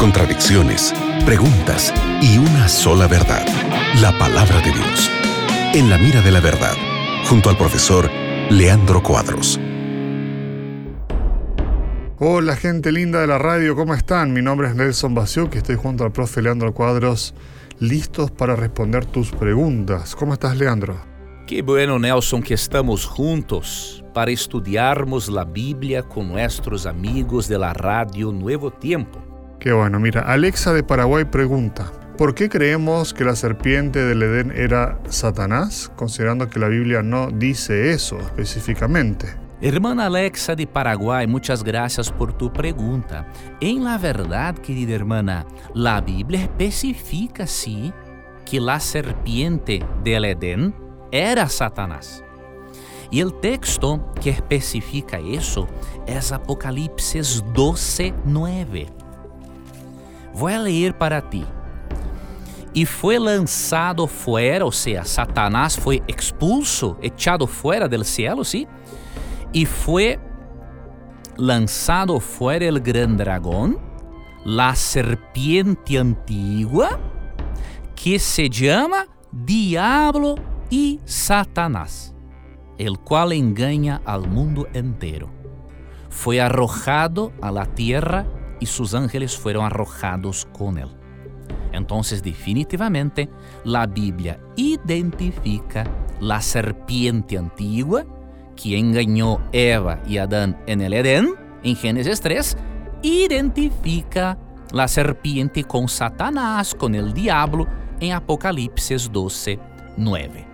contradicciones, preguntas y una sola verdad, la palabra de Dios. En la mira de la verdad, junto al profesor Leandro Cuadros. Hola gente linda de la radio, ¿cómo están? Mi nombre es Nelson Basiuk y estoy junto al profe Leandro Cuadros, listos para responder tus preguntas. ¿Cómo estás, Leandro? Que bueno, Nelson, que estamos juntos para estudiarmos la Biblia con nuestros amigos de la radio Nuevo Tiempo. Qué bueno, mira, Alexa de Paraguay pregunta, ¿por qué creemos que la serpiente del Edén era Satanás, considerando que la Biblia no dice eso específicamente? Hermana Alexa de Paraguay, muchas gracias por tu pregunta. En la verdad, querida hermana, la Biblia especifica, sí, que la serpiente del Edén era Satanás. E o texto que especifica isso é Apocalipse 12, 9. Vou ler para ti. E foi lançado fora, ou seja, Satanás foi expulso, echado fora do cielo, sim? E foi lançado fora o grande dragão, a serpiente antiga que se chama Diablo y Satanás, el cual engaña al mundo entero. Fue arrojado a la tierra y sus ángeles fueron arrojados con él. Entonces definitivamente la Biblia identifica la serpiente antigua que engañó Eva y Adán en el Edén, en Génesis 3, identifica la serpiente con Satanás, con el diablo, en Apocalipsis 12, 9.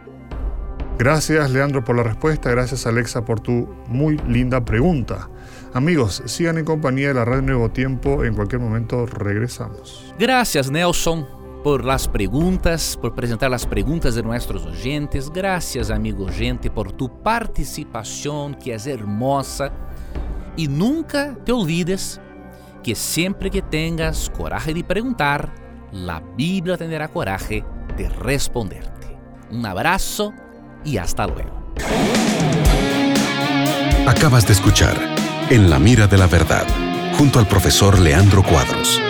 Gracias Leandro por la respuesta, gracias Alexa por tu muy linda pregunta. Amigos, sigan en compañía de la Radio Nuevo Tiempo, en cualquier momento regresamos. Gracias Nelson por las preguntas, por presentar las preguntas de nuestros oyentes. Gracias amigo gente por tu participación que es hermosa. Y nunca te olvides que siempre que tengas coraje de preguntar, la Biblia tendrá coraje de responderte. Un abrazo y hasta luego. Acabas de escuchar En la mira de la verdad, junto al profesor Leandro Cuadros.